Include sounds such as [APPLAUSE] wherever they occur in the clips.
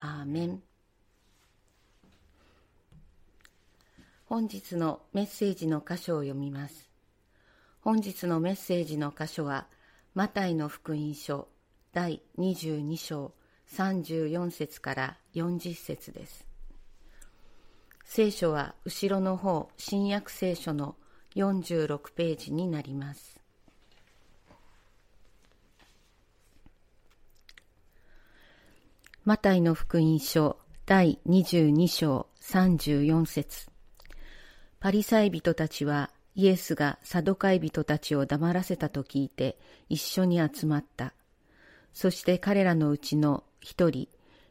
アーメン。本日のメッセージの箇所を読みます。本日のメッセージの箇所はマタイの福音書第22章34節から40節です。聖書は後ろの方新約聖書の46ページになります。マタイの福音書第22章34節パリサイ人たちはイエスがサドカイ人たちを黙らせたと聞いて一緒に集まった。そして彼らのうちの一人、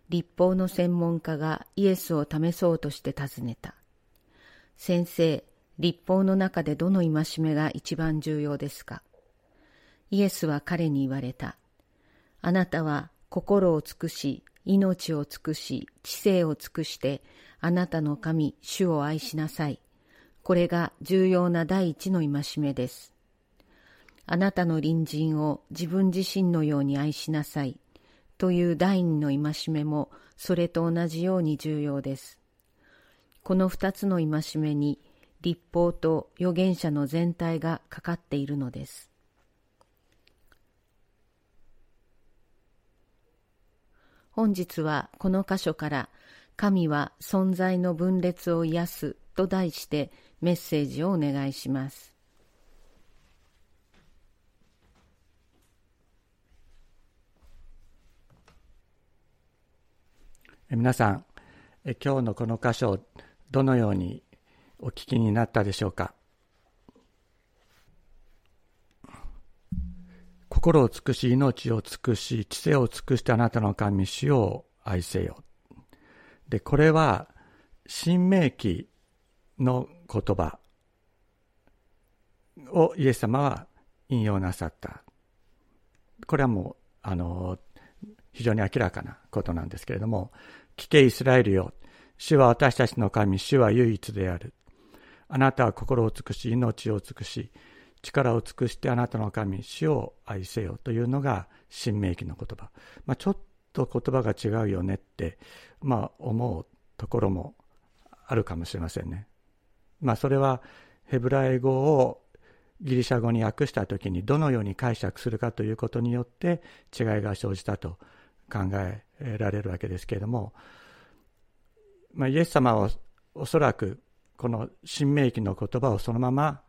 立法の専門家がイエスを試そうとして尋ねた。先生、立法の中でどの戒めが一番重要ですか？イエスは彼に言われた。あなたは心を尽くし、命を尽くし、知性を尽くして、あなたの神、主を愛しなさい。これが重要な第一の戒めです。あなたの隣人を自分自身のように愛しなさい。という第二の戒めも、それと同じように重要です。この二つの戒めに、立法と預言者の全体がかかっているのです。本日はこの箇所から神は存在の分裂を癒すと題してメッセージをお願いします。皆さん、今日のこの箇所どのようにお聞きになったでしょうか？心を尽くし、命を尽くし、知性を尽くしてあなたの神主を愛せよ。で、これは、新明記の言葉をイエス様は引用なさった。これはもう、あの、非常に明らかなことなんですけれども、聞けイスラエルよ。主は私たちの神、主は唯一である。あなたは心を尽くし、命を尽くし、力を尽くしてあなたの神、主を愛せよというのが新明記の言葉。まあ、ちょっと言葉が違うよねって、まあ、思うところもあるかもしれませんね。まあ、それはヘブライ語をギリシャ語に訳した時にどのように解釈するかということによって違いが生じたと考えられるわけですけれども、まあ、イエス様はおそらくこの新明記の言葉をそのまま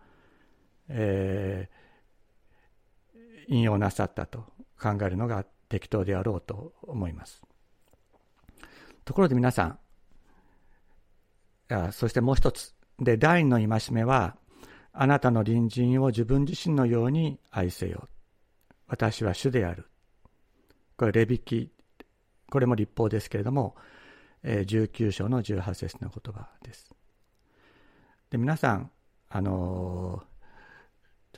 えー、引用なさったと考えるのが適当であろうと思います。ところで皆さん、あそしてもう一つ。で、第二の戒めは、あなたの隣人を自分自身のように愛せよ。私は主である。これ、レビキ、これも立法ですけれども、19章の18節の言葉です。で、皆さん、あの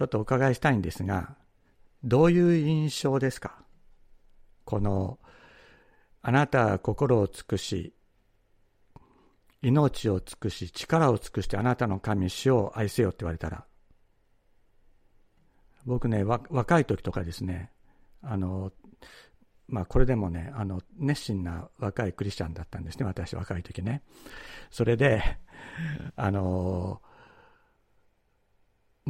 ちょっとお伺いしたいんですが、どういう印象ですか？この、あなたは心を尽くし、命を尽くし、力を尽くしてあなたの神、主を愛せよって言われたら、僕ね、若い時とかですね、あの、まあこれでもね、あの、熱心な若いクリスチャンだったんですね、私若い時ね。それで、あの、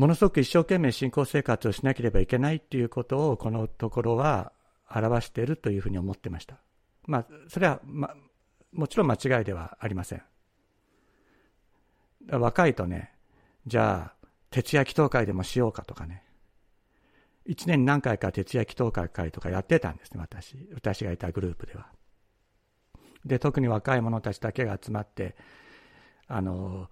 ものすごく一生懸命信仰生活をしなければいけないっていうことをこのところは表しているというふうに思ってました。まあ、それは、ま、もちろん間違いではありません。若いとね、じゃあ、徹夜祈祷会でもしようかとかね。一年何回か徹夜祈祷会とかやってたんですね、私。私がいたグループでは。で、特に若い者たちだけが集まって、あの、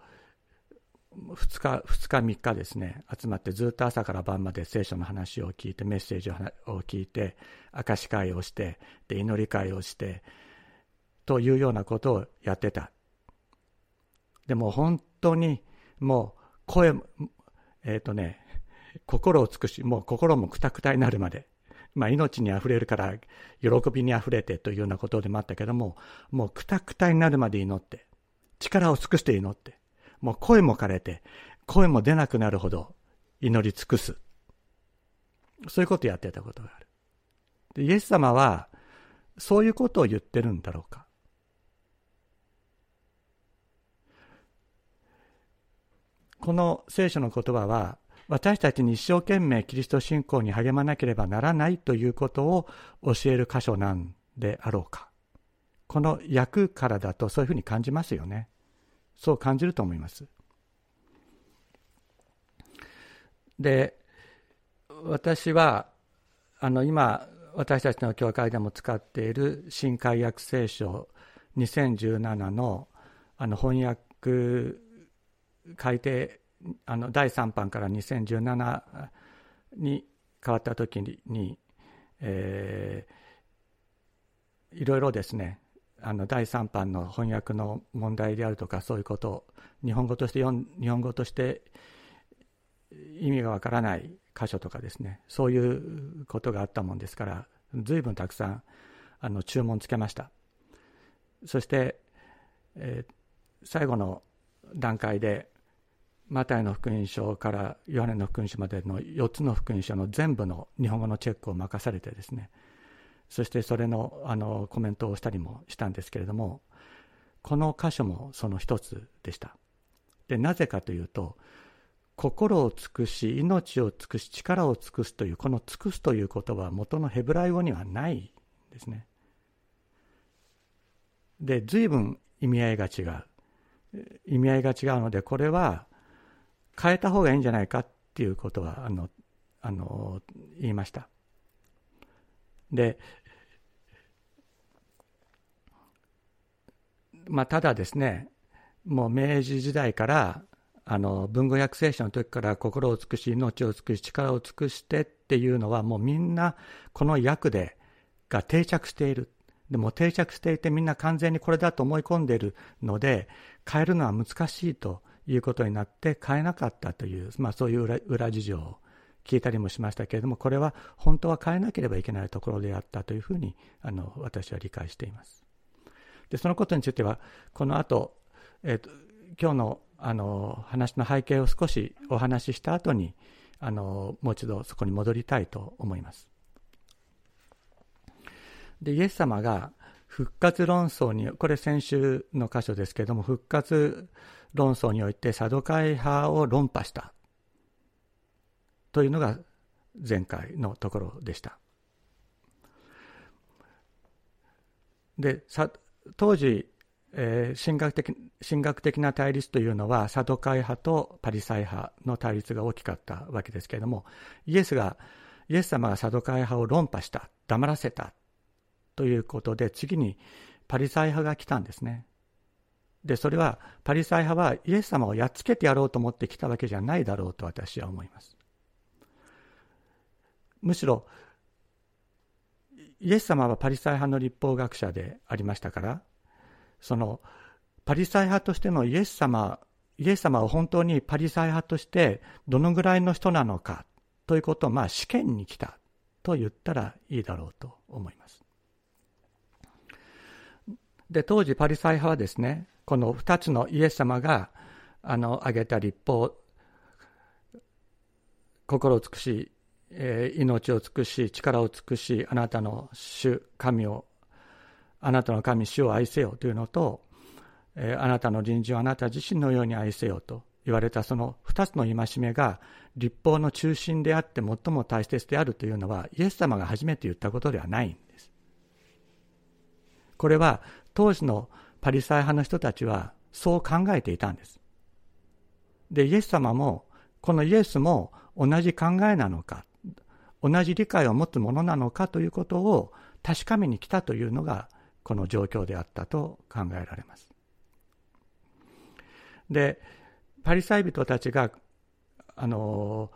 2日、2日、3日ですね、集まってずっと朝から晩まで聖書の話を聞いて、メッセージを聞いて、明石会をして、で、祈り会をして、というようなことをやってた。でも本当にもう声、えっ、ー、とね、心を尽くし、もう心もくたくたになるまで、まあ、命にあふれるから喜びにあふれてというようなことでもあったけども、もうくたくたになるまで祈って、力を尽くして祈って、もう声も枯れて、声も出なくなるほど祈り尽くす。そういうことをやってたことがある。でイエス様は、そういうことを言ってるんだろうか。この聖書の言葉は、私たちに一生懸命キリスト信仰に励まなければならないということを教える箇所なんであろうか。この役からだとそういうふうに感じますよね。そう感じると思います。で、私は、あの、今、私たちの教会でも使っている新海訳聖書2017のあの翻訳改訂あの第3版から2017に変わった時に、えー、いろいろですねあの第3版の翻訳の問題であるとかそういうことを日本語として日本語として意味がわからない箇所とかですねそういうことがあったもんですから随分たくさんあの注文つけました。そして、えー、最後の段階でマタイの福音書からヨハネの福音書までの4つの福音書の全部の日本語のチェックを任されてですねそしてそれのあのコメントをしたりもしたんですけれどもこの箇所もその一つでした。でなぜかというと心を尽くし命を尽くし力を尽くすというこの尽くすということは元のヘブライ語にはないですね。で随分意味合いが違う。意味合いが違うのでこれは変えた方がいいんじゃないかっていうことはあのあの言いました。で、まあ、ただですねもう明治時代からあの文語訳聖書の時から心を尽くし命を尽くし力を尽くしてっていうのはもうみんなこの訳でが定着している。でも定着していてみんな完全にこれだと思い込んでいるので変えるのは難しいということになって変えなかったという、まあ、そういう裏裏事情聞いたりもしましたけれどもこれは本当は変えなければいけないところであったというふうにあの私は理解しています。でそのことについてはこの後、えーと、今日のあの話の背景を少しお話しした後にあのもう一度そこに戻りたいと思います。でイエス様が復活論争にこれ先週の箇所ですけれども復活論争においてサドカイ派を論破したというのが前回のところでした。で当時、えー、神学的神学的な対立というのはサドカイ派とパリサイ派の対立が大きかったわけですけれどもイエスがイエス様がサドカイ派を論破した黙らせたということで次にパリサイ派が来たんですね。で、それはパリサイ派はイエス様をやっつけてやろうと思ってきたわけじゃないだろうと私は思います。むしろ、イエス様はパリサイ派の立法学者でありましたから、そのパリサイ派としてのイエス様、イエス様は本当にパリサイ派としてどのぐらいの人なのかということをまあ試験に来たと言ったらいいだろうと思います。で、当時パリサイ派はですね、この2つのイエス様があの挙げた立法心を尽くし、えー、命を尽くし力を尽くしあなたの主神をあなたの神主を愛せよというのと、えー、あなたの隣人をあなた自身のように愛せよと言われたその2つの戒めが立法の中心であって最も大切であるというのはイエス様が初めて言ったことではないんです。これは当時のパリサイ派の人たちはそう考えていたんです。で、イエス様も、このイエスも同じ考えなのか、同じ理解を持つものなのかということを確かめに来たというのがこの状況であったと考えられます。で、パリサイ人たちが、あの、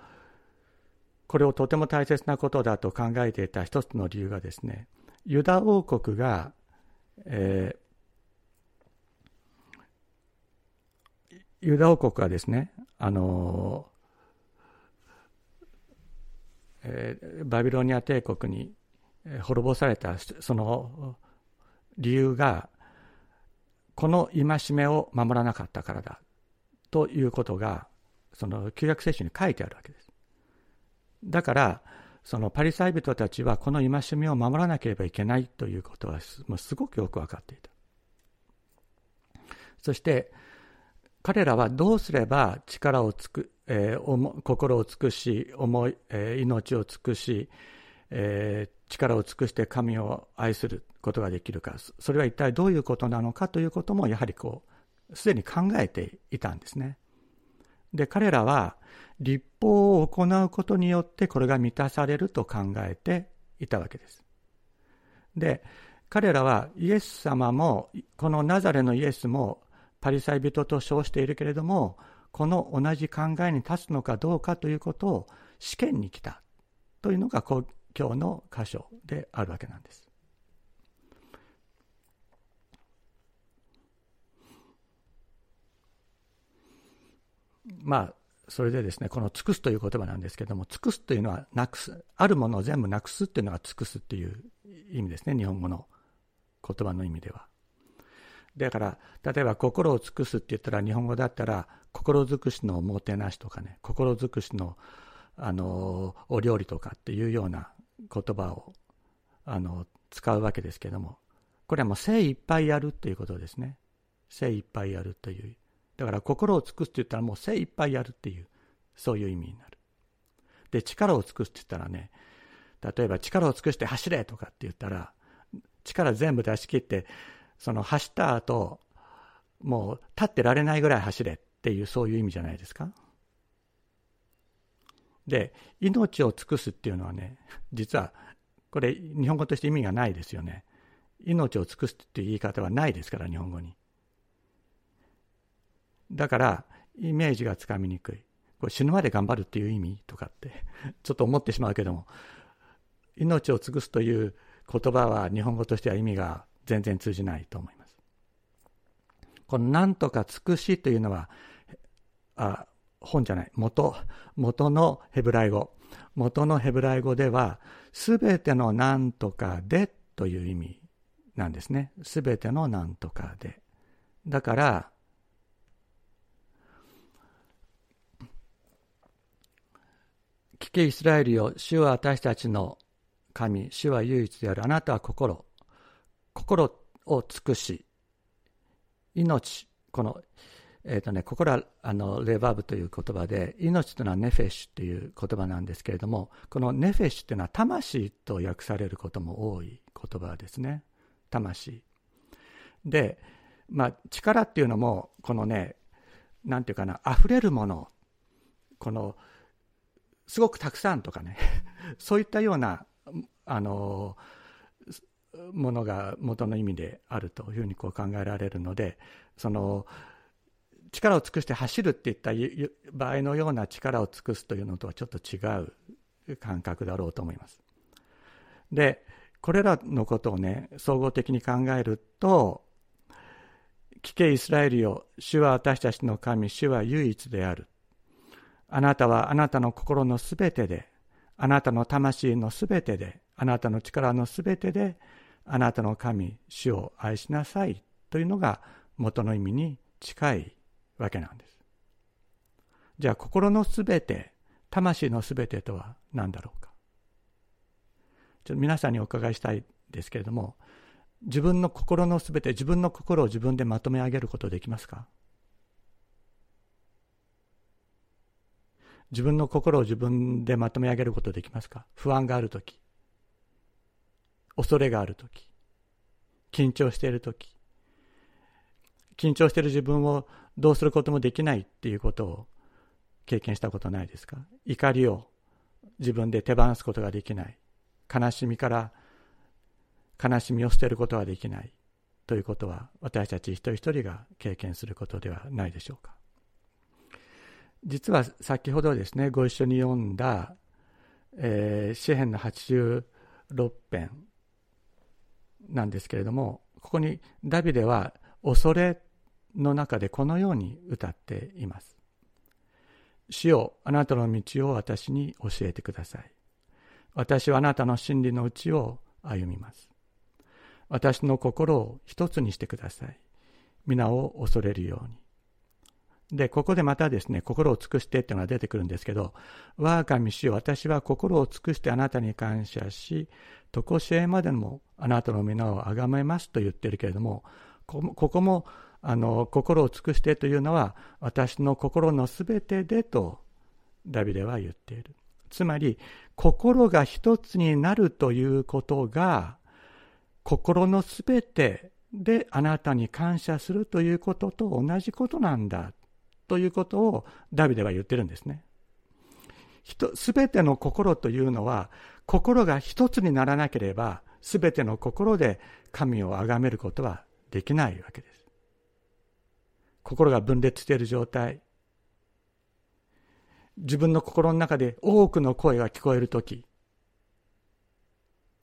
これをとても大切なことだと考えていた一つの理由がですね、ユダ王国が、えユダ王国がですね、あのえー、バビロニア帝国に滅ぼされたその理由がこの戒めを守らなかったからだということがその旧約聖書に書いてあるわけです。だからそのパリサイ人たちはこの戒めを守らなければいけないということはもすごくよく分かっていた。そして彼らはどうすれば力をつく、えー、心を尽くし思い、えー、命を尽くし、えー、力を尽くして神を愛することができるかそれは一体どういうことなのかということもやはりこうすでに考えていたんですね。で彼らは立法を行うことによってこれが満たされると考えていたわけです。で彼らはイエス様もこのナザレのイエスもパリサイ人と称しているけれどもこの同じ考えに立つのかどうかということを試験に来たというのが今日の箇所であるわけなんです。まあそれでですねこの尽くすという言葉なんですけども尽くすというのはなくすあるものを全部なくすっていうのが尽くすっていう意味ですね日本語の言葉の意味ではだから例えば心を尽くすって言ったら日本語だったら心尽くしのおもてなしとかね心尽くしのあのお料理とかっていうような言葉をあの使うわけですけどもこれはもう精一杯やるっていうことですね。精一杯やるという。だから心を尽くすって言ったらもう精一杯やるっていうそういう意味になる。で力を尽くすって言ったらね例えば力を尽くして走れとかって言ったら力全部出し切ってその走った後もう立ってられないぐらい走れっていうそういう意味じゃないですか？で命を尽くすっていうのはね [LAUGHS] 実はこれ日本語として意味がないですよね。命を尽くすっていう言い方はないですから日本語に。だからイメージがつかみにくい。これ死ぬまで頑張るっていう意味とかって [LAUGHS] ちょっと思ってしまうけども命を尽くすという言葉は日本語としては意味が全然通じないと思います。この「なんとか尽くし」というのはあ本じゃない。元元のヘブライ語。元のヘブライ語ではすべてのなんとかでという意味なんですね。すべてのなんとかで。だから聞けイスラエルよ、主は私たちの神、主は唯一である。あなたは心、心を尽くし、命、この、えっ、ー、とね、心はあのレバーブという言葉で、命というのはネフェッシュという言葉なんですけれども、このネフェッシュというのは魂と訳されることも多い言葉ですね。魂。で、まあ、力っていうのも、このね、なんていうかな、溢れるもの、この、すごくたくさんとかね [LAUGHS] そういったようなあのものが元の意味であるというふうにこう考えられるのでその力を尽くして走るっていった場合のような力を尽くすというのとはちょっと違う感覚だろうと思います。でこれらのことをね総合的に考えると「聞けイスラエルよ主は私たちの神主は唯一である」あなたはあなたの心のすべてで、あなたの魂のすべてで、あなたの力のすべてで、あなたの神、主を愛しなさいというのが元の意味に近いわけなんです。じゃあ心のすべて、魂のすべてとは何だろうか？ちょっと皆さんにお伺いしたいですけれども、自分の心のすべて、自分の心を自分でまとめ上げることできますか？自分の心を自分でまとめ上げることできますか？不安があるとき、恐れがあるとき、緊張しているとき、緊張している自分をどうすることもできないっていうことを経験したことないですか？怒りを自分で手放すことができない。悲しみから悲しみを捨てることができないということは私たち一人一人が経験することではないでしょうか？実は先ほどですねご一緒に読んだ、えー、詩篇の86編なんですけれどもここにダビデは恐れの中でこのように歌っています。主よあなたの道を私に教えてください。私はあなたの真理の内を歩みます。私の心を一つにしてください。皆を恐れるように。で、ここでまたですね、心を尽くしてっていうのが出てくるんですけど、我が神主よ、私は心を尽くしてあなたに感謝し、常しえまでもあなたの皆を崇めますと言ってるけれども、ここもあの心を尽くしてというのは私の心のすべてでとダビデは言っている。つまり心が一つになるということが心のすべてであなたに感謝するということと同じことなんだ。ということをダビデは言ってるんですね。すべての心というのは心が一つにならなければすべての心で神を崇めることはできないわけです。心が分裂している状態自分の心の中で多くの声が聞こえるとき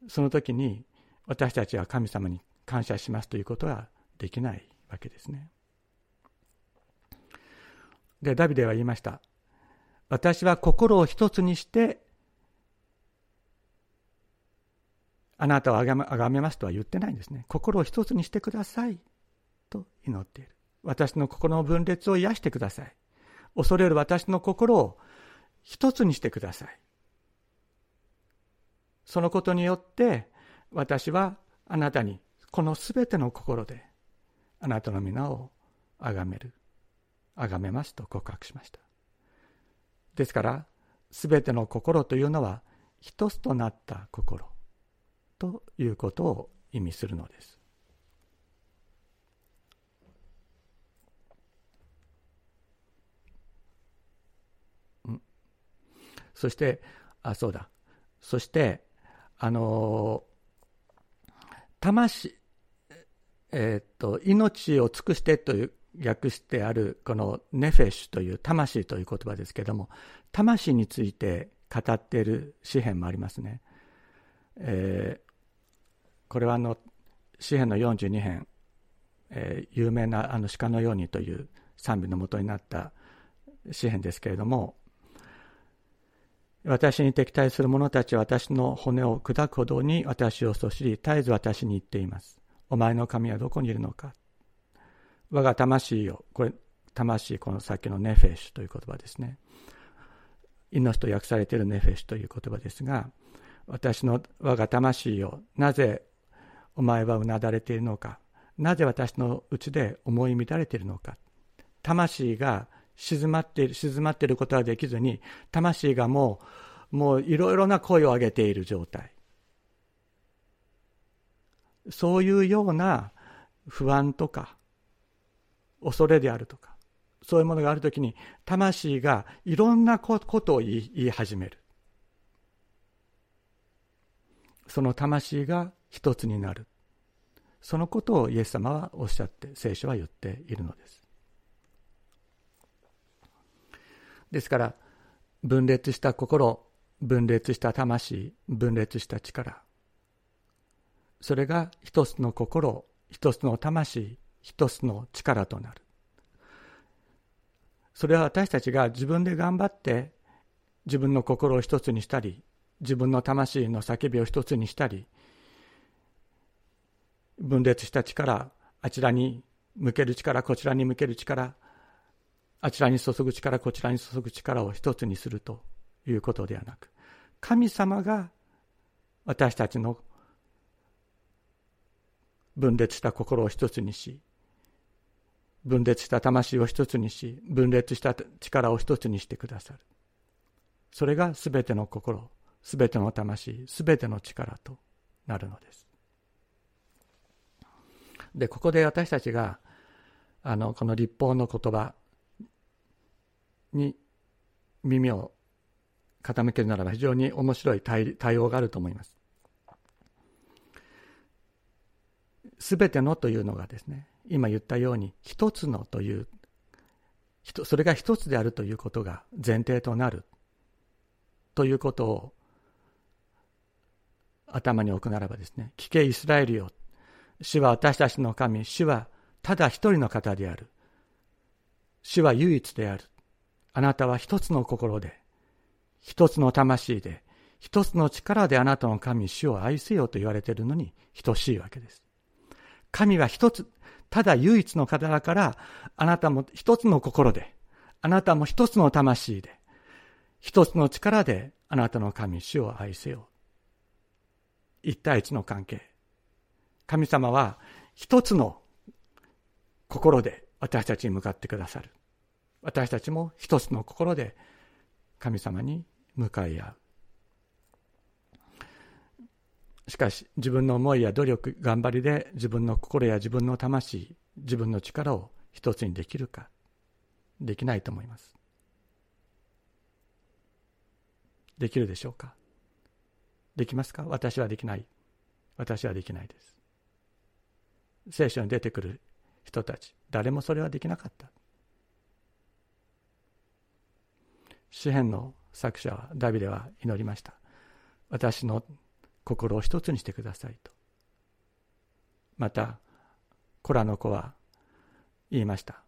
その時に私たちは神様に感謝しますということはできないわけですね。で、ダビデは言いました。私は心を一つにして、あなたをあがめあがめますとは言ってないんですね。心を一つにしてくださいと祈っている。私の心の分裂を癒してください。恐れる私の心を一つにしてください。そのことによって私はあなたにこのすべての心であなたの皆を崇める崇めますと告白しました。ですからすべての心というのは一つとなった心ということを意味するのです。そしてあそうだ。そしてあの魂えっ、と命を尽くしてという訳してあるこのネフェシュという魂という言葉ですけれども魂について語っている詩篇もありますね、えー、これはあの詩篇の42編、えー、有名なあの鹿のようにという賛美のもとになった詩篇ですけれども私に敵対する者たちは私の骨を砕くほどに私をそしり絶えず私に言っています。お前の神はどこにいるのか。我が魂よこれ魂この先のネフェシュという言葉ですね。命と訳されているネフェシュという言葉ですが私の我が魂よなぜお前はうなだれているのか。なぜ私のうちで思い乱れているのか。魂が静まっている静まっていることはできずに魂がもうもういろいろな声を上げている状態。そういうような不安とか恐れであるとかそういうものがあるときに魂がいろんなことを言い始める。その魂が一つになる。そのことをイエス様はおっしゃって聖書は言っているのです。ですから分裂した心分裂した魂分裂した力。それが一つの心一つの魂一つの力となる。それは私たちが自分で頑張って自分の心を一つにしたり自分の魂の叫びを一つにしたり分裂した力あちらに向ける力こちらに向ける力あちらに注ぐ力こちらに注ぐ力を一つにするということではなく神様が私たちの分裂した心を一つにし分裂した魂を一つにし分裂した力を一つにしてくださるそれが全ての心全ての魂全ての力となるのですでここで私たちがあのこの立法の言葉に耳を傾けるならば非常に面白い対応があると思います。すべてのというのがですね、今言ったように一つのという、それが一つであるということが前提となるということを頭に置くならばですね、聞けイスラエルよ。主は私たちの神、主はただ一人の方である。主は唯一である。あなたは一つの心で、一つの魂で、一つの力であなたの神、主を愛せよと言われているのに等しいわけです。神は一つ、ただ唯一の方だから、あなたも一つの心で、あなたも一つの魂で、一つの力であなたの神、主を愛せよ。一対一の関係。神様は一つの心で私たちに向かってくださる。私たちも一つの心で神様に向かい合う。しかし自分の思いや努力、頑張りで自分の心や自分の魂、自分の力を一つにできるか、できないと思います。できるでしょうか？できますか？私はできない。私はできないです。聖書に出てくる人たち、誰もそれはできなかった。詩篇の作者は、ダビデは祈りました。私の心を一つにしてくださいと。また、コラの子は言いました。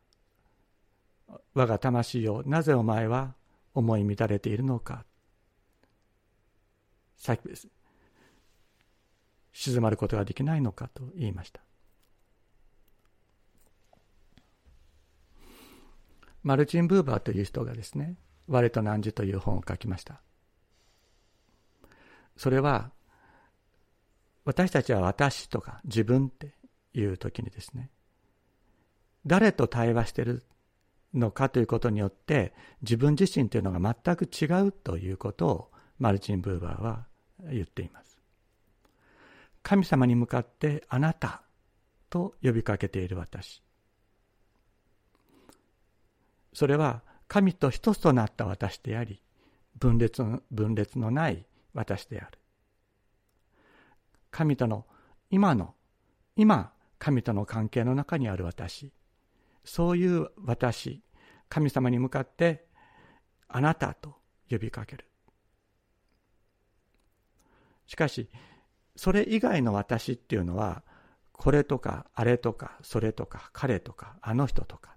我が魂よ、なぜお前は思い乱れているのか。静まることができないのかと言いました。マルチン・ブーバーという人がですね、我と汝という本を書きました。それは、私たちは私とか自分っていう時にですね、誰と対話してるのかということによって自分自身というのが全く違うということをマルチン・ブーバーは言っています。神様に向かってあなたと呼びかけている私。それは神と一つとなった私であり、分裂の分裂のない私である。神との今の、今、神との関係の中にある私。そういう私、神様に向かって、あなたと呼びかける。しかし、それ以外の私っていうのは、これとか、あれとか、それとか、彼とか、あの人とか、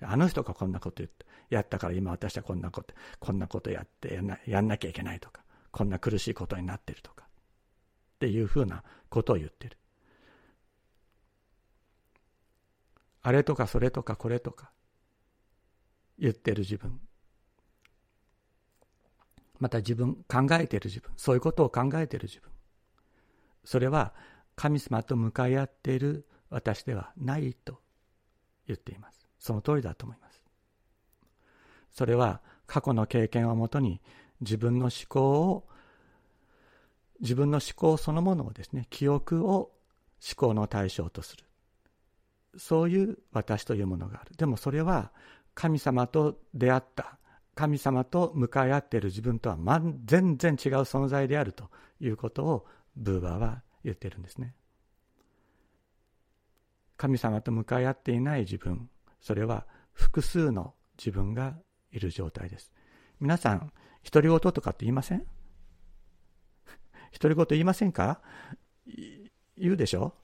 あの人がこんなこと言って、やったから今私はこんなこと、こんなことやってやんなやんなきゃいけないとか、こんな苦しいことになってるとか、っていうふうなことを言ってる。あれとかそれとかこれとか言ってる自分。また自分、考えている自分、そういうことを考えている自分。それは神様と向かい合っている私ではないと言っています。その通りだと思います。それは過去の経験をもとに自分の思考を自分の思考そのものをですね記憶を思考の対象とする。そういう私というものがある。でもそれは神様と出会った。神様と向かい合っている自分とは全然違う存在であるということをブーバーは言ってるんですね。神様と向かい合っていない自分。それは複数の自分がいる状態です。皆さん、独り言とかって言いません？独り言言いませんか？言うでしょ？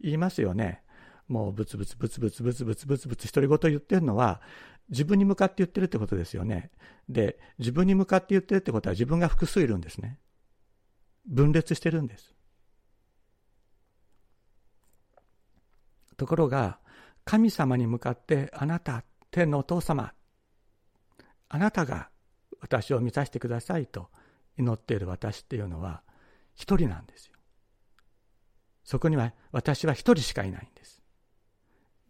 言いますよね。もうブツブツブツブツブツブツブツブツ独り言言ってるのは自分に向かって言ってるってことですよね。で、自分に向かって言ってるってことは自分が複数いるんですね。分裂してるんです。ところが、神様に向かってあなた、天のお父様、あなたが私を満たしてくださいと祈っている私っていうのは一人なんですよ。そこには私は一人しかいないんです。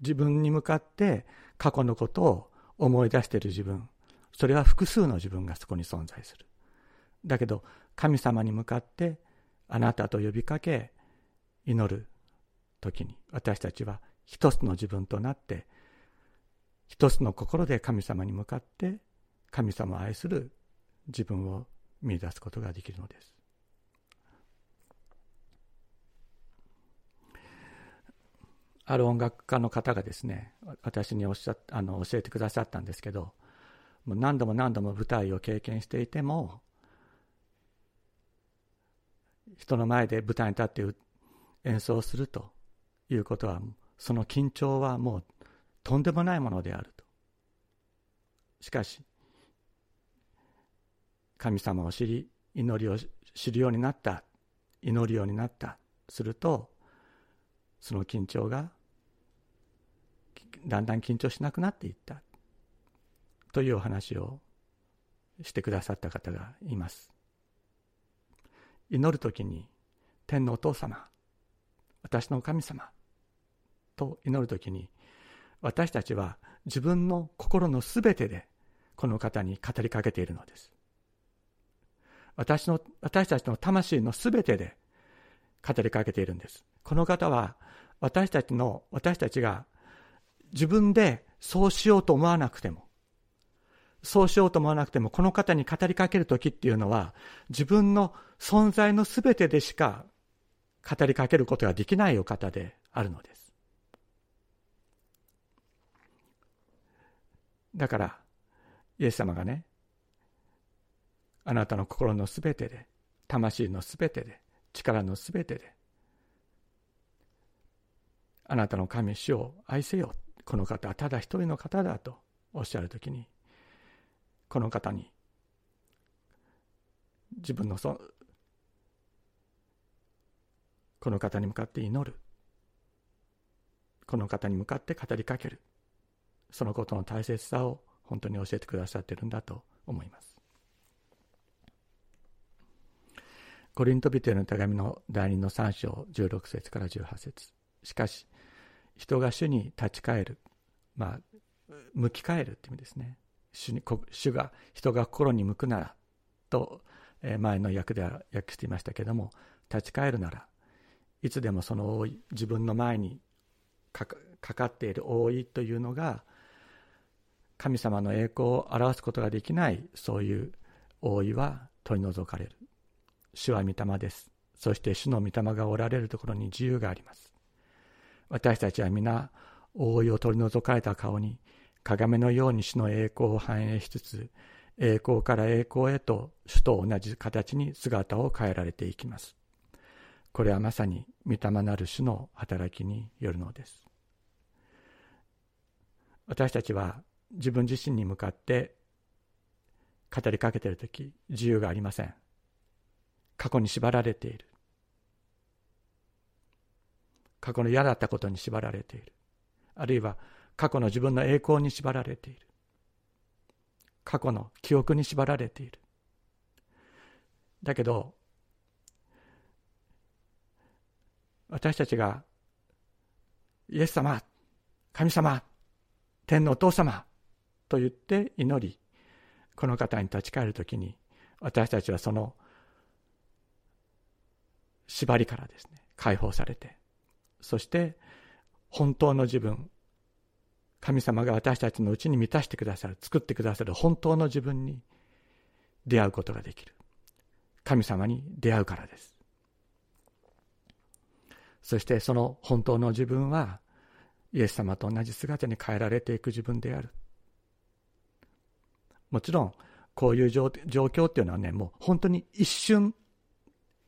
自分に向かって過去のことを思い出している自分、それは複数の自分がそこに存在する。だけど神様に向かってあなたと呼びかけ祈る時に私たちは一つの自分となって一つの心で神様に向かって神様を愛する自分を見出すことができるのです。ある音楽家の方がですね私におっしゃあの教えてくださったんですけどもう何度も何度も舞台を経験していても人の前で舞台に立って演奏するということはその緊張はもうとんでもないものであると。しかし、神様を知り、祈りを知るようになった、祈るようになった、すると、その緊張がだんだん緊張しなくなっていったというお話をしてくださった方がいます。祈るときに天のお父様、私の神様、と祈るときに、私たちは自分の心のすべてでこの方に語りかけているのです。私の、私たちの魂のすべてで語りかけているんです。この方は私たちの、私たちが自分でそうしようと思わなくても、そうしようと思わなくても、この方に語りかけるときっていうのは、自分の存在のすべてでしか語りかけることができないお方であるのです。だから、イエス様がね、あなたの心のすべてで、魂のすべてで、力のすべてで、あなたの神主を愛せよ。この方はただ一人の方だとおっしゃるときに、この方に自分のそこの方に向かって祈る。この方に向かって語りかける。そのことの大切さを本当に教えてくださってるんだと思います。コリントビテの手紙の第2の3章16節から18節。しかし人が主に立ち返る。まあ向き返るって意味ですね。主に主が人が心に向くならと前の訳では訳していましたけれども立ち返るならいつでもその覆い自分の前にかかっている覆いというのが神様の栄光を表すことができないそういう覆いは取り除かれる。主は御霊です。そして主の御霊がおられるところに自由があります。私たちは皆覆いを取り除かれた顔に鏡のように主の栄光を反映しつつ、栄光から栄光へと主と同じ形に姿を変えられていきます。これはまさに御霊なる主の働きによるのです。私たちは自分自身に向かって語りかけているとき、自由がありません。過去に縛られている。過去の嫌だったことに縛られている。あるいは過去の自分の栄光に縛られている。過去の記憶に縛られている。だけど、私たちが、イエス様、神様、天のお父様と言って祈り、この方に立ち返るときに、私たちはその縛りからですね、解放されて、そして本当の自分、神様が私たちのうちに満たしてくださる、作ってくださる本当の自分に出会うことができる。神様に出会うからです。そしてその本当の自分は、イエス様と同じ姿に変えられていく自分である。もちろん、こういう状況っていうのはね、もう本当に一瞬、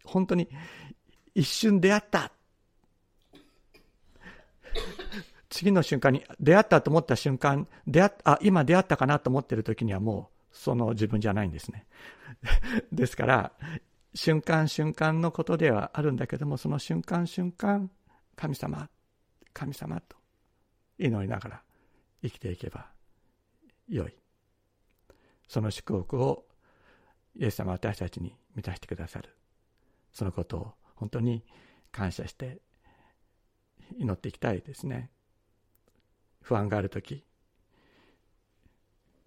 本当に一瞬出会った次の瞬間に出会ったと思った瞬間、出会っあ、今出会ったかなと思ってる時にはもうその自分じゃないんですね。[LAUGHS] ですから、瞬間瞬間のことではあるんだけども、その瞬間瞬間、神様、神様と祈りながら生きていけばよい。その祝福をイエス様私たちに満たしてくださる。そのことを本当に感謝して祈っていきたいですね。不安がある時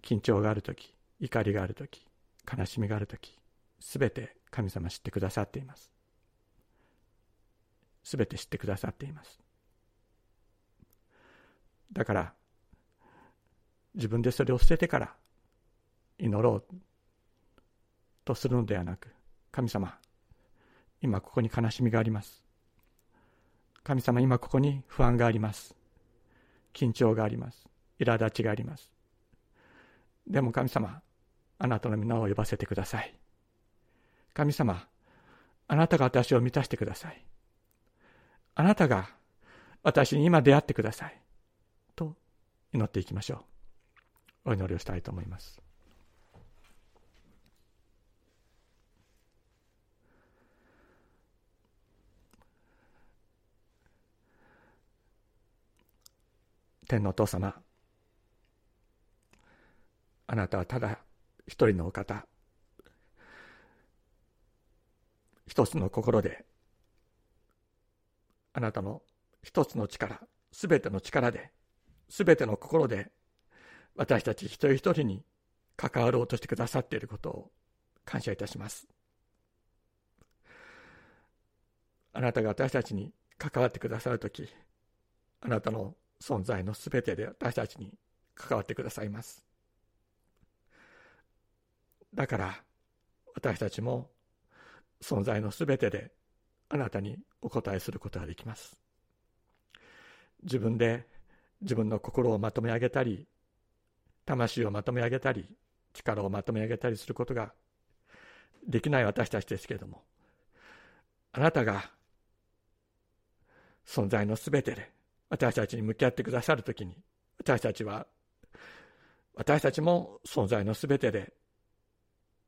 緊張がある時怒りがある時悲しみがある時すべて神様知ってくださっています。すべて知ってくださっています。だから自分でそれを捨ててから祈ろうとするのではなく神様今ここに悲しみがあります。神様今ここに不安があります。緊張があります。苛立ちがあります。でも神様、あなたの皆を呼ばせてください。神様、あなたが私を満たしてください。あなたが私に今出会ってください。と祈っていきましょう。お祈りをしたいと思います。天のお父様、あなたはただ一人のお方、一つの心で、あなたの一つの力、すべての力で、すべての心で、私たち一人一人に関わろうとしてくださっていることを。感謝いたします。あなたが私たちに関わってくださるとき、あなたの存在のすべてで私たちに関わってくださいます。だから、私たちも存在のすべてであなたにお答えすることができます。自分で自分の心をまとめ上げたり、魂をまとめ上げたり、力をまとめ上げたりすることができない私たちですけれども、あなたが存在のすべてで私たちに向き合ってくださるときに、私たちは、私たちも存在のすべてで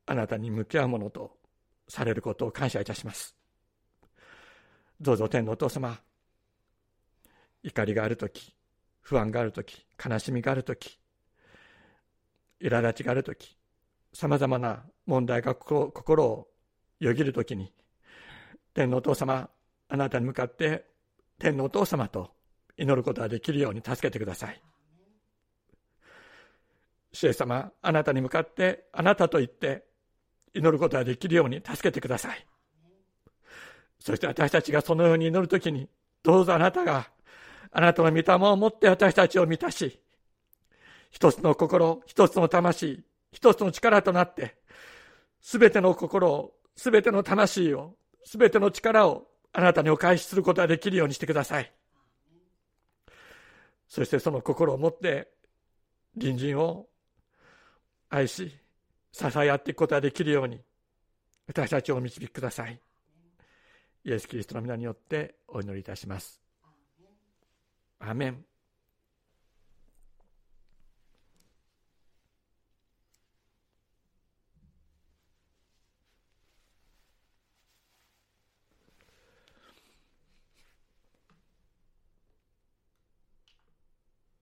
あなたに向き合うものとされることを感謝いたします。どうぞ天のお父様、怒りがあるとき、不安があるとき、悲しみがあるとき、苛立ちがあるとき、さまざまな問題が心をよぎるときに、天のお父様、あなたに向かって天のお父様と祈ることができるように助けてください。主イエス様、あなたに向かってあなたと言って祈ることができるように助けてください。そして私たちがそのように祈るときに、どうぞあなたが、あなたの御霊を持って私たちを満たし、一つの心、一つの魂、一つの力となって、すべての心を、すべての魂を、すべての力をあなたにお返しすることができるようにしてください。そしてその心を持って、隣人を愛し、支え合っていくことができるように、私たちをお導きください。イエス・キリストの皆によってお祈りいたします。アメン